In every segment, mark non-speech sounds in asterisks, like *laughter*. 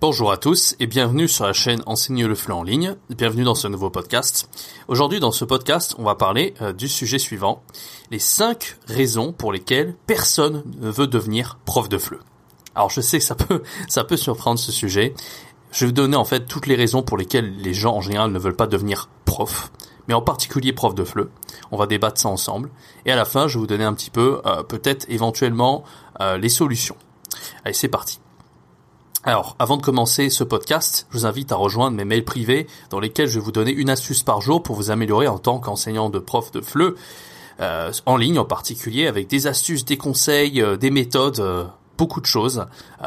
Bonjour à tous et bienvenue sur la chaîne Enseigner le FLE en ligne. Bienvenue dans ce nouveau podcast. Aujourd'hui dans ce podcast, on va parler euh, du sujet suivant, les 5 raisons pour lesquelles personne ne veut devenir prof de FLE. Alors je sais que ça peut *laughs* ça peut surprendre ce sujet. Je vais vous donner en fait toutes les raisons pour lesquelles les gens en général ne veulent pas devenir prof, mais en particulier prof de FLE. On va débattre ça ensemble et à la fin, je vais vous donner un petit peu euh, peut-être éventuellement euh, les solutions. Allez, c'est parti. Alors, avant de commencer ce podcast, je vous invite à rejoindre mes mails privés dans lesquels je vais vous donner une astuce par jour pour vous améliorer en tant qu'enseignant de prof de FLE, euh, en ligne en particulier, avec des astuces, des conseils, euh, des méthodes, euh, beaucoup de choses.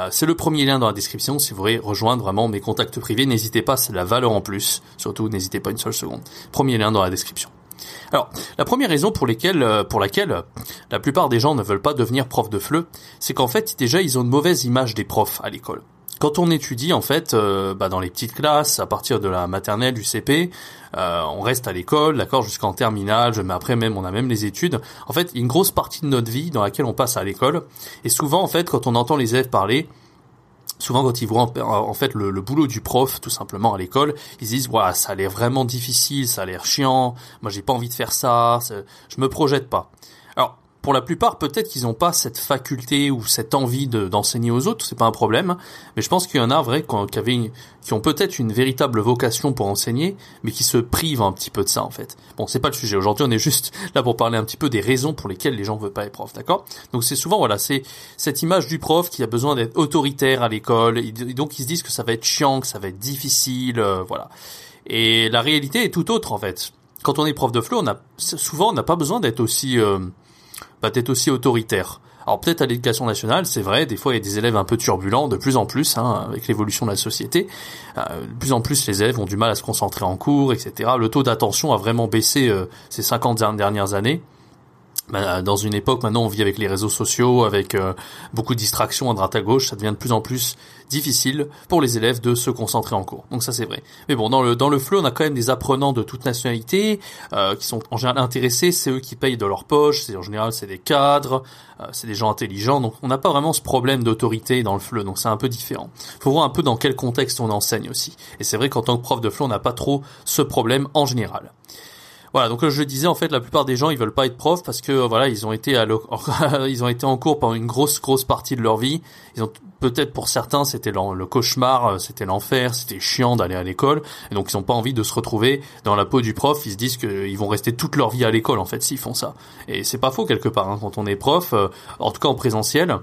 c'est le premier lien dans la description si vous voulez rejoindre vraiment mes contacts privés. N'hésitez pas, c'est la valeur en plus. Surtout, n'hésitez pas une seule seconde. Premier lien dans la description. Alors, la première raison pour, pour laquelle la plupart des gens ne veulent pas devenir prof de FLE, c'est qu'en fait, déjà, ils ont une mauvaise image des profs à l'école. Quand on étudie en fait euh, bah, dans les petites classes, à partir de la maternelle, du CP, euh, on reste à l'école, d'accord, jusqu'en terminale, mais après même on a même les études. En fait, une grosse partie de notre vie dans laquelle on passe à l'école. Et souvent en fait, quand on entend les élèves parler, souvent quand ils voient en fait le, boulot du prof tout simplement à l'école, ils se disent ouais ça a l'air vraiment difficile, ça a l'air chiant, moi j'ai pas envie de faire ça, je me projette pas. Pour la plupart, peut-être qu'ils n'ont pas cette faculté ou cette envie d'enseigner aux autres, c'est pas un problème. Mais je pense qu'il y en a vrai qui, avaient, qui ont peut-être une véritable vocation pour enseigner, mais qui se privent un petit peu de ça en fait. Bon, c'est pas le sujet. Aujourd'hui, on est juste *laughs* là pour parler un petit peu des raisons pour lesquelles les gens veulent pas être profs, d'accord? Donc c'est souvent voilà, c'est cette image du prof qui a besoin d'être autoritaire à l'école, et donc ils se disent que ça va être chiant, que ça va être difficile, euh, voilà. Et la réalité est tout autre en fait. Quand on est prof de flow, on a souvent on n'a pas besoin d'être aussi euh, peut-être aussi autoritaire. Alors peut-être à l'éducation nationale, c'est vrai, des fois il y a des élèves un peu turbulents, de plus en plus, hein, avec l'évolution de la société. Euh, de plus en plus, les élèves ont du mal à se concentrer en cours, etc. Le taux d'attention a vraiment baissé euh, ces 50 dernières années. Bah, dans une époque maintenant on vit avec les réseaux sociaux, avec euh, beaucoup de distractions à droite à gauche, ça devient de plus en plus difficile pour les élèves de se concentrer en cours. Donc ça c'est vrai. Mais bon, dans le dans le flow, on a quand même des apprenants de toute nationalité euh, qui sont en général intéressés, c'est eux qui payent de leur poche, c'est en général c'est des cadres, euh, c'est des gens intelligents, donc on n'a pas vraiment ce problème d'autorité dans le flow, donc c'est un peu différent. Faut voir un peu dans quel contexte on enseigne aussi. Et c'est vrai qu'en tant que prof de flow, on n'a pas trop ce problème en général. Voilà, donc je disais en fait la plupart des gens ils veulent pas être profs parce que voilà ils ont été à *laughs* ils ont été en cours pendant une grosse grosse partie de leur vie. Ils ont peut-être pour certains c'était le cauchemar, euh, c'était l'enfer, c'était chiant d'aller à l'école et donc ils ont pas envie de se retrouver dans la peau du prof. Ils se disent qu'ils vont rester toute leur vie à l'école en fait s'ils font ça. Et c'est pas faux quelque part hein, quand on est prof, euh, en tout cas en présentiel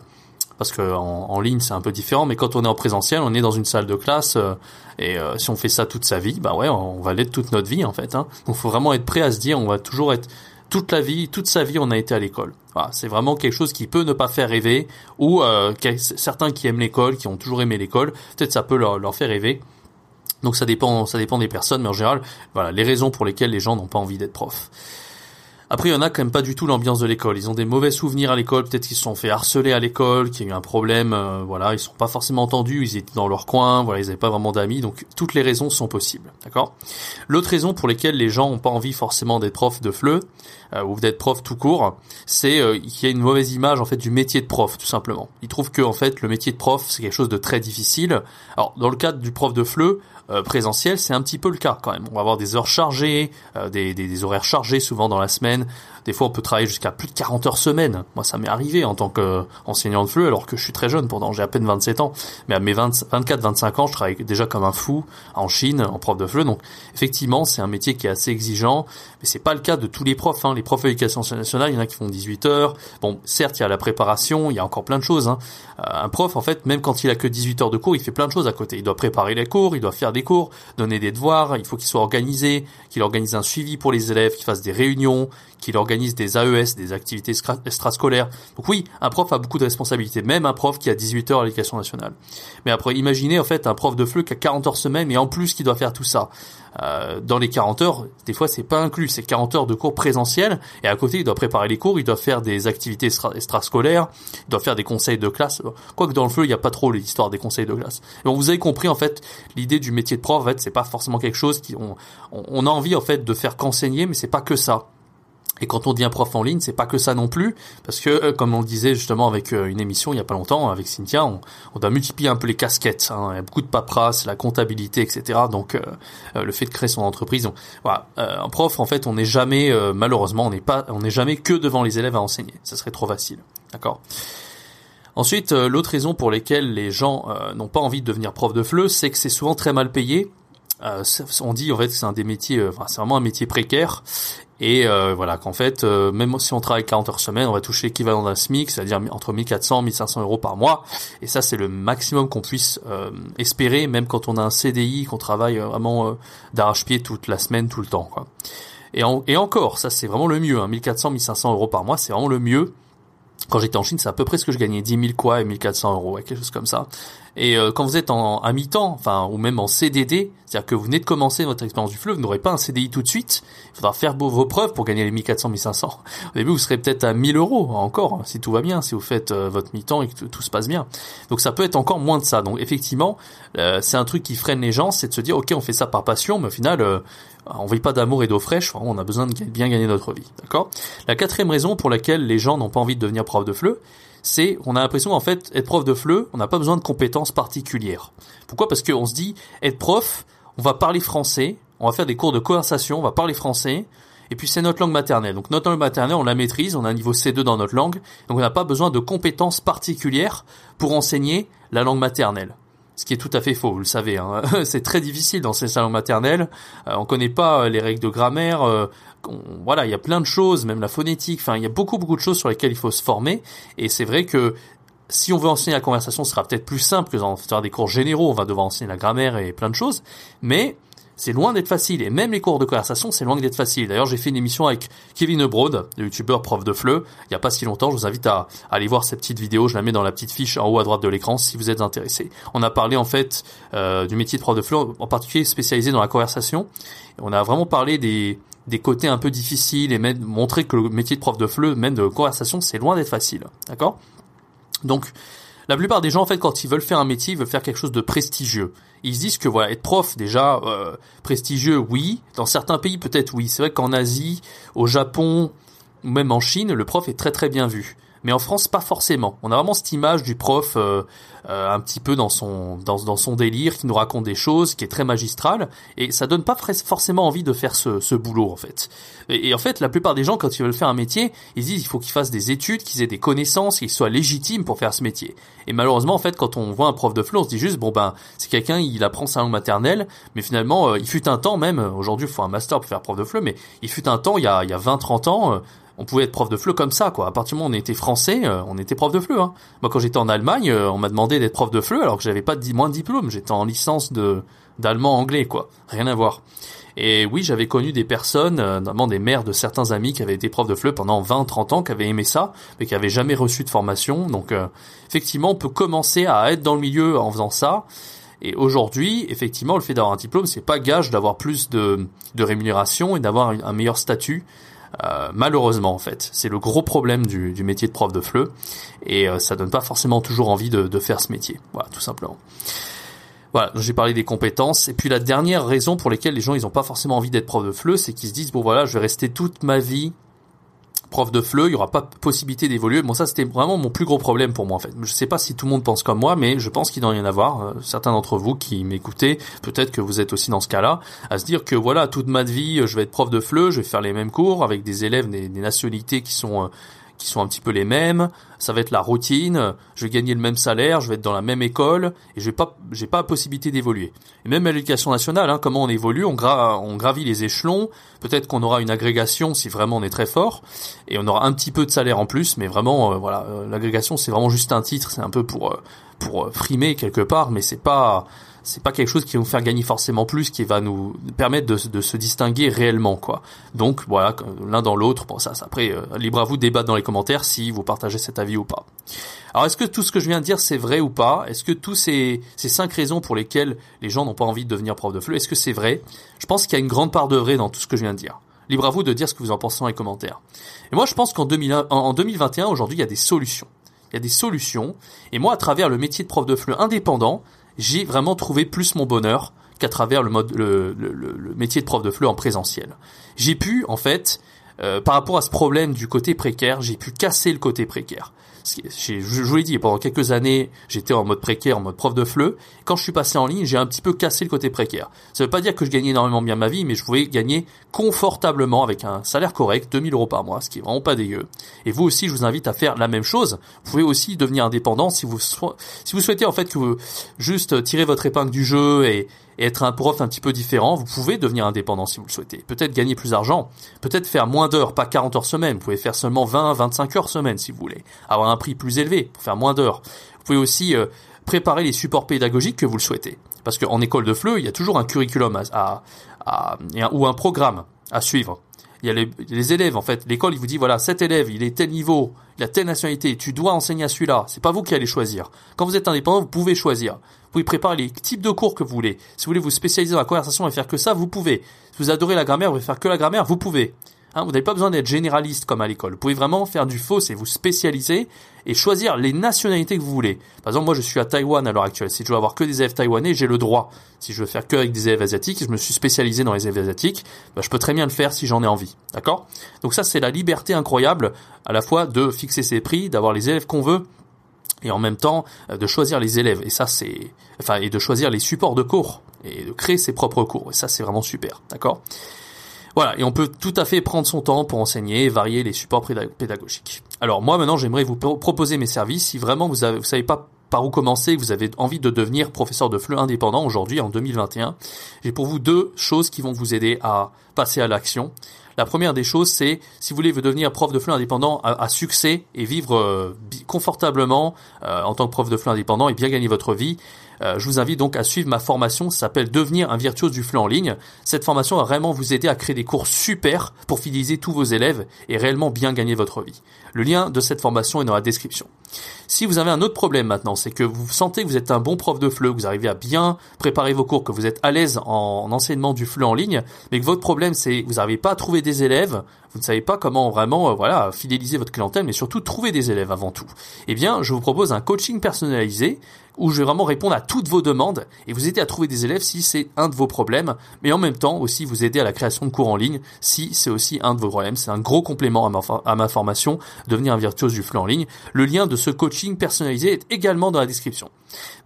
parce que en, ligne c'est un peu différent, mais quand on est en présentiel, on est dans une salle de classe euh, et euh, si on fait ça toute sa vie, bah ouais, on va l'être toute notre vie en fait. Hein. Donc faut vraiment être prêt à se dire, on va toujours être toute la vie, toute sa vie, on a été à l'école. Voilà, c'est vraiment quelque chose qui peut ne pas faire rêver, ou euh, certains qui aiment l'école, qui ont toujours aimé l'école, peut-être ça peut leur, leur faire rêver. Donc ça dépend, ça dépend des personnes, mais en général, voilà, les raisons pour lesquelles les gens n'ont pas envie d'être profs. Après, il y en a quand même pas du tout l'ambiance de l'école. Ils ont des mauvais souvenirs à l'école. Peut-être qu'ils se sont fait harceler à l'école, qu'il y a eu un problème. Euh, voilà, ils sont pas forcément entendus. Ils étaient dans leur coin. Voilà, ils n'avaient pas vraiment d'amis. Donc, toutes les raisons sont possibles. D'accord? L'autre raison pour lesquelles les gens ont pas envie forcément d'être prof de FLE euh, ou d'être prof tout court, c'est euh, qu'il y a une mauvaise image en fait du métier de prof, tout simplement. Ils trouvent que en fait le métier de prof c'est quelque chose de très difficile. Alors, dans le cadre du prof de FLE, euh, présentiel, c'est un petit peu le cas quand même. On va avoir des heures chargées, euh, des, des, horaires chargés souvent dans la semaine. Des fois, on peut travailler jusqu'à plus de 40 heures semaine. Moi, ça m'est arrivé en tant qu'enseignant de FLE, alors que je suis très jeune, pourtant j'ai à peine 27 ans. Mais à mes 24-25 ans, je travaille déjà comme un fou en Chine, en prof de FLE. Donc, effectivement, c'est un métier qui est assez exigeant, mais c'est pas le cas de tous les profs. Hein. Les profs d'éducation nationale, il y en a qui font 18 heures. Bon, certes, il y a la préparation, il y a encore plein de choses. Hein. Euh, un prof, en fait, même quand il a que 18 heures de cours, il fait plein de choses à côté. Il doit préparer les cours, il doit faire des cours, donner des devoirs, il faut qu'il soit organisé, qu'il organise un suivi pour les élèves, qu'il fasse des réunions, qu'il organise des AES, des activités extrascolaires. Donc oui, un prof a beaucoup de responsabilités, même un prof qui a 18 heures à l'éducation nationale. Mais après, imaginez en fait un prof de FLE qui a 40 heures semaine et en plus qui doit faire tout ça. Euh, dans les 40 heures, des fois c'est pas inclus, c'est 40 heures de cours présentiels et à côté il doit préparer les cours, il doit faire des activités extrascolaires, il doit faire des conseils de classe. Quoique dans le feu il n'y a pas trop l'histoire des conseils de classe. Vous avez compris en fait l'idée du métier de prof, en fait c'est pas forcément quelque chose qui on, on a envie en fait de faire qu'enseigner, mais c'est pas que ça. Et quand on devient prof en ligne, c'est pas que ça non plus, parce que euh, comme on le disait justement avec euh, une émission il y a pas longtemps avec Cynthia, on, doit multiplier un peu les casquettes. Hein. Il y a beaucoup de paperasse, la comptabilité, etc. Donc euh, le fait de créer son entreprise, voilà, un prof en fait, on n'est jamais malheureusement, on n'est pas, on n'est jamais que devant les élèves à enseigner. Ça serait trop facile, d'accord? Ensuite, l'autre raison pour lesquelles les gens n'ont pas envie de devenir prof de FLE, c'est que c'est souvent très mal payé. On dit en fait que c'est un des métiers, enfin, c'est vraiment un métier précaire et euh, voilà qu'en fait, euh, même si on travaille 40 heures semaine, on va toucher l'équivalent d'un SMIC, c'est-à-dire entre 1400 et 1500 euros par mois. Et ça, c'est le maximum qu'on puisse euh, espérer, même quand on a un CDI, qu'on travaille vraiment d'arrache-pied toute la semaine, tout le temps. Quoi. Et, et encore, ça c'est vraiment le mieux. Hein, 1400, 1500 euros par mois, c'est vraiment le mieux. Quand j'étais en Chine, c'est à peu près ce que je gagnais, 10 000 quoi et 1400 euros, quelque chose comme ça. Et euh, quand vous êtes en à mi-temps, enfin ou même en CDD, c'est-à-dire que vous venez de commencer votre expérience du fleuve, vous n'aurez pas un CDI tout de suite. Il faudra faire vos, preuves pour gagner les 1400, 1500. Au début, vous serez peut-être à 1000 euros encore, si tout va bien, si vous faites euh, votre mi-temps et que tout, se passe bien. Donc ça peut être encore moins de ça. Donc effectivement, euh, c'est un truc qui freine les gens, c'est de se dire ok, on fait ça par passion, mais au final, on vit pas d'amour et d'eau fraîche. on a besoin de bien gagner notre vie, d'accord? La quatrième raison pour laquelle les gens n'ont pas envie de devenir prof de fleu, c'est on a l'impression en fait être prof de FLE, on n'a pas besoin de compétences particulières. Pourquoi? Parce qu'on se dit être prof, on va parler français, on va faire des cours de conversation, on va parler français, et puis c'est notre langue maternelle. Donc notre langue maternelle, on la maîtrise, on a un niveau C2 dans notre langue, donc on n'a pas besoin de compétences particulières pour enseigner la langue maternelle ce qui est tout à fait faux, vous le savez. Hein. *laughs* c'est très difficile dans ces salons maternels. Euh, on connaît pas euh, les règles de grammaire. Euh, voilà, il y a plein de choses, même la phonétique. Enfin, il y a beaucoup beaucoup de choses sur lesquelles il faut se former. Et c'est vrai que si on veut enseigner la conversation, ce sera peut-être plus simple que dans faire des cours généraux. On va devoir enseigner la grammaire et plein de choses. Mais c'est loin d'être facile. Et même les cours de conversation, c'est loin d'être facile. D'ailleurs, j'ai fait une émission avec Kevin Ebrod, le youtubeur prof de FLE, il n'y a pas si longtemps. Je vous invite à, aller voir cette petite vidéo. Je la mets dans la petite fiche en haut à droite de l'écran si vous êtes intéressé. On a parlé en fait euh, du métier de prof de FLE, en particulier spécialisé dans la conversation. On a vraiment parlé des, des côtés un peu difficiles et même montrer que le métier de prof de FLE, même de conversation, c'est loin d'être facile. D'accord? Donc, la plupart des gens, en fait, quand ils veulent faire un métier, ils veulent faire quelque chose de prestigieux. Ils se disent que voilà, être prof, déjà, euh, prestigieux, oui. Dans certains pays, peut-être oui. C'est vrai qu'en Asie, au Japon, ou même en Chine, le prof est très très bien vu mais en France pas forcément. On a vraiment cette image du prof euh, euh, un petit peu dans son dans, dans, son délire qui nous raconte des choses, qui est très magistral et ça donne pas forcément envie de faire ce, ce boulot en fait. Et, en fait, la plupart des gens quand ils veulent faire un métier, ils disent il faut qu'ils fassent des études, qu'ils aient des connaissances, qu'ils soient légitimes pour faire ce métier. Et malheureusement en fait, quand on voit un prof de fleu, on se dit juste bon ben c'est quelqu'un il apprend sa langue maternelle, mais finalement euh, il fut un temps même aujourd'hui il faut un master pour faire prof de fleu, mais il fut un temps il y a il y a 20 30 ans on pouvait être prof de FLE comme ça, quoi. À partir du moment où on était français, euh, on était prof de FLE. Hein. Moi, quand j'étais en Allemagne, euh, on m'a demandé d'être prof de FLE alors que j'avais pas de, moins de diplôme. J'étais en licence de d'allemand anglais, quoi. Rien à voir. Et oui, j'avais connu des personnes, euh, notamment des mères de certains amis qui avaient été profs de FLE pendant 20, 30 ans, qui avaient aimé ça, mais qui avaient jamais reçu de formation. Donc, effectivement, on peut commencer à être dans le milieu en faisant ça. Et aujourd'hui, effectivement, le fait d'avoir un diplôme, c'est pas gage d'avoir plus de, de rémunération et d'avoir un meilleur statut. Euh, malheureusement en fait, c'est le gros problème du, métier de prof de FLE et euh, ça donne pas forcément toujours envie de, de, faire ce métier. Voilà, tout simplement. Voilà, j'ai parlé des compétences et puis la dernière raison pour laquelle les gens ils ont pas forcément envie d'être prof de FLE, c'est qu'ils se disent bon voilà, je vais rester toute ma vie prof de FLE, il y aura pas possibilité d'évoluer. Bon, ça c'était vraiment mon plus gros problème pour moi en fait. Je sais pas si tout le monde pense comme moi, mais je pense qu'il doit y en avoir. Euh, certains d'entre vous qui m'écoutez, peut-être que vous êtes aussi dans ce cas-là, à se dire que voilà, toute ma vie, je vais être prof de FLE, je vais faire les mêmes cours avec des élèves des, des nationalités qui sont euh, qui sont un petit peu les mêmes. Ça va être la routine. Je vais gagner le même salaire. Je vais être dans la même école et je vais pas, j'ai pas la possibilité d'évoluer. Et même à l'éducation nationale, hein, comment on évolue, on, gra on gravit les échelons. Peut-être qu'on aura une agrégation si vraiment on est très fort et on aura un petit peu de salaire en plus, mais vraiment, euh, voilà, euh, l'agrégation c'est vraiment juste un titre. C'est un peu pour euh, pour frimer quelque part, mais c'est pas c'est pas quelque chose qui va nous faire gagner forcément plus, qui va nous permettre de, se distinguer réellement, quoi. Donc voilà, l'un dans l'autre. Bon, ça, après, euh, libre à vous de débattre dans les commentaires si vous partagez cet avis ou pas. Alors, est-ce que tout ce que je viens de dire c'est vrai ou pas? Est-ce que tous ces cinq raisons pour lesquelles les gens n'ont pas envie de devenir prof de FLE, est-ce que c'est vrai? Je pense qu'il y a une grande part de vrai dans tout ce que je viens de dire. Libre à vous de dire ce que vous en pensez dans les commentaires. Et moi, je pense qu'en en 2021, aujourd'hui, il y a des solutions. Il y a des solutions. Et moi, à travers le métier de prof de FLE indépendant, j'ai vraiment trouvé plus mon bonheur qu'à travers le, mode, le, le, métier de prof de FLE en présentiel. J'ai pu, en fait, euh, par rapport à ce problème du côté précaire, j'ai pu casser le côté précaire je, vous l'ai dit, pendant quelques années, j'étais en mode précaire, en mode prof de FLE. Quand je suis passé en ligne, j'ai un petit peu cassé le côté précaire. Ça veut pas dire que je gagnais énormément bien ma vie, mais je pouvais gagner confortablement avec un salaire correct, 2000 euros par mois, ce qui est vraiment pas dégueu. Et vous aussi, je vous invite à faire la même chose. Vous pouvez aussi devenir indépendant si vous, si vous souhaitez en fait que vous juste tirer votre épingle du jeu et, et être un prof un petit peu différent, vous pouvez devenir indépendant si vous le souhaitez. Peut-être gagner plus d'argent, peut-être faire moins d'heures, pas 40 heures semaine, vous pouvez faire seulement 20, 25 heures semaine si vous voulez. Avoir un prix plus élevé pour faire moins d'heures. Vous pouvez aussi euh, préparer les supports pédagogiques que vous le souhaitez. Parce qu'en école de FLE, il y a toujours un curriculum à, à, ou un programme à suivre. Il y a les, les élèves, en fait. L'école, il vous dit, voilà, cet élève, il est tel niveau, il a telle nationalité, tu dois enseigner à celui-là. C'est pas vous qui allez choisir. Quand vous êtes indépendant, vous pouvez choisir. Vous pouvez préparer les types de cours que vous voulez. Si vous voulez vous spécialiser dans la conversation et faire que ça, vous pouvez. Si vous adorez la grammaire, vous voulez faire que la grammaire, vous pouvez. Hein, vous n'avez pas besoin d'être généraliste comme à l'école. Vous pouvez vraiment faire du faux et vous spécialiser et choisir les nationalités que vous voulez. Par exemple, moi je suis à Taïwan à l'heure actuelle. Si je veux avoir que des élèves taïwanais, j'ai le droit. Si je veux faire que avec des élèves asiatiques, je me suis spécialisé dans les élèves asiatiques, bah, je peux très bien le faire si j'en ai envie. D'accord? Donc ça c'est la liberté incroyable à la fois de fixer ses prix, d'avoir les élèves qu'on veut et en même temps euh, de choisir les élèves et ça c'est enfin et de choisir les supports de cours et de créer ses propres cours et ça c'est vraiment super d'accord? Voilà, et on peut tout à fait prendre son temps pour enseigner et varier les supports pédagogiques. Alors moi maintenant j'aimerais vous proposer mes services si vraiment vous vous savez pas par où commencer, vous avez envie de devenir professeur de FLE indépendant aujourd'hui en 2021, j'ai pour vous deux choses qui vont vous aider à passer à l'action. La première des choses, c'est si vous voulez devenir prof de FLE indépendant à, succès et vivre euh, confortablement euh, en tant que prof de FLE indépendant et bien gagner votre vie, je vous invite donc à suivre ma formation, ça s'appelle Devenir un virtuose du flux en ligne. Cette formation va vraiment vous aider à créer des cours super pour fidéliser tous vos élèves et réellement bien gagner votre vie. Le lien de cette formation est dans la description. Si vous avez un autre problème maintenant, c'est que vous sentez que vous êtes un bon prof de FLE, que vous arrivez à bien préparer vos cours, que vous êtes à l'aise en enseignement du FLE en ligne, mais que votre problème c'est que vous n'arrivez pas à trouver des élèves, vous ne savez pas comment vraiment euh, voilà fidéliser votre clientèle, mais surtout trouver des élèves avant tout. Eh bien, je vous propose un coaching personnalisé où je vais vraiment répondre à toutes vos demandes et vous aider à trouver des élèves si c'est un de vos problèmes, mais en même temps aussi vous aider à la création de cours en ligne si c'est aussi un de vos problèmes. C'est un gros complément à ma, à ma formation, devenir un virtuose du flux en ligne. Le lien de ce coaching personnalisé est également dans la description.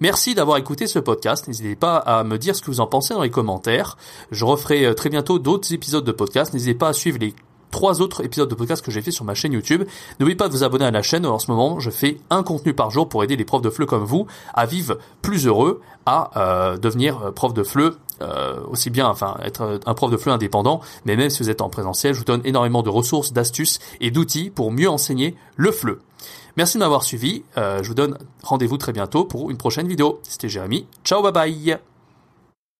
Merci d'avoir écouté ce podcast. N'hésitez pas à me dire ce que vous en pensez dans les commentaires. Je referai euh, très bientôt d'autres épisodes de podcast. N'hésitez pas à suivre les trois autres épisodes de podcast que j'ai fait sur ma chaîne YouTube. N'oubliez pas de vous abonner à la chaîne. En ce moment, je fais un contenu par jour pour aider les profs de FLE comme vous à vivre plus heureux, à euh, devenir euh, prof de FLE euh, aussi bien, enfin, être un prof de FLE indépendant, mais même si vous êtes en présentiel, je vous donne énormément de ressources, d'astuces et d'outils pour mieux enseigner le FLE. Merci de m'avoir suivi. je vous donne rendez-vous très bientôt pour une prochaine vidéo. C'était Jérémy. Ciao, bye bye.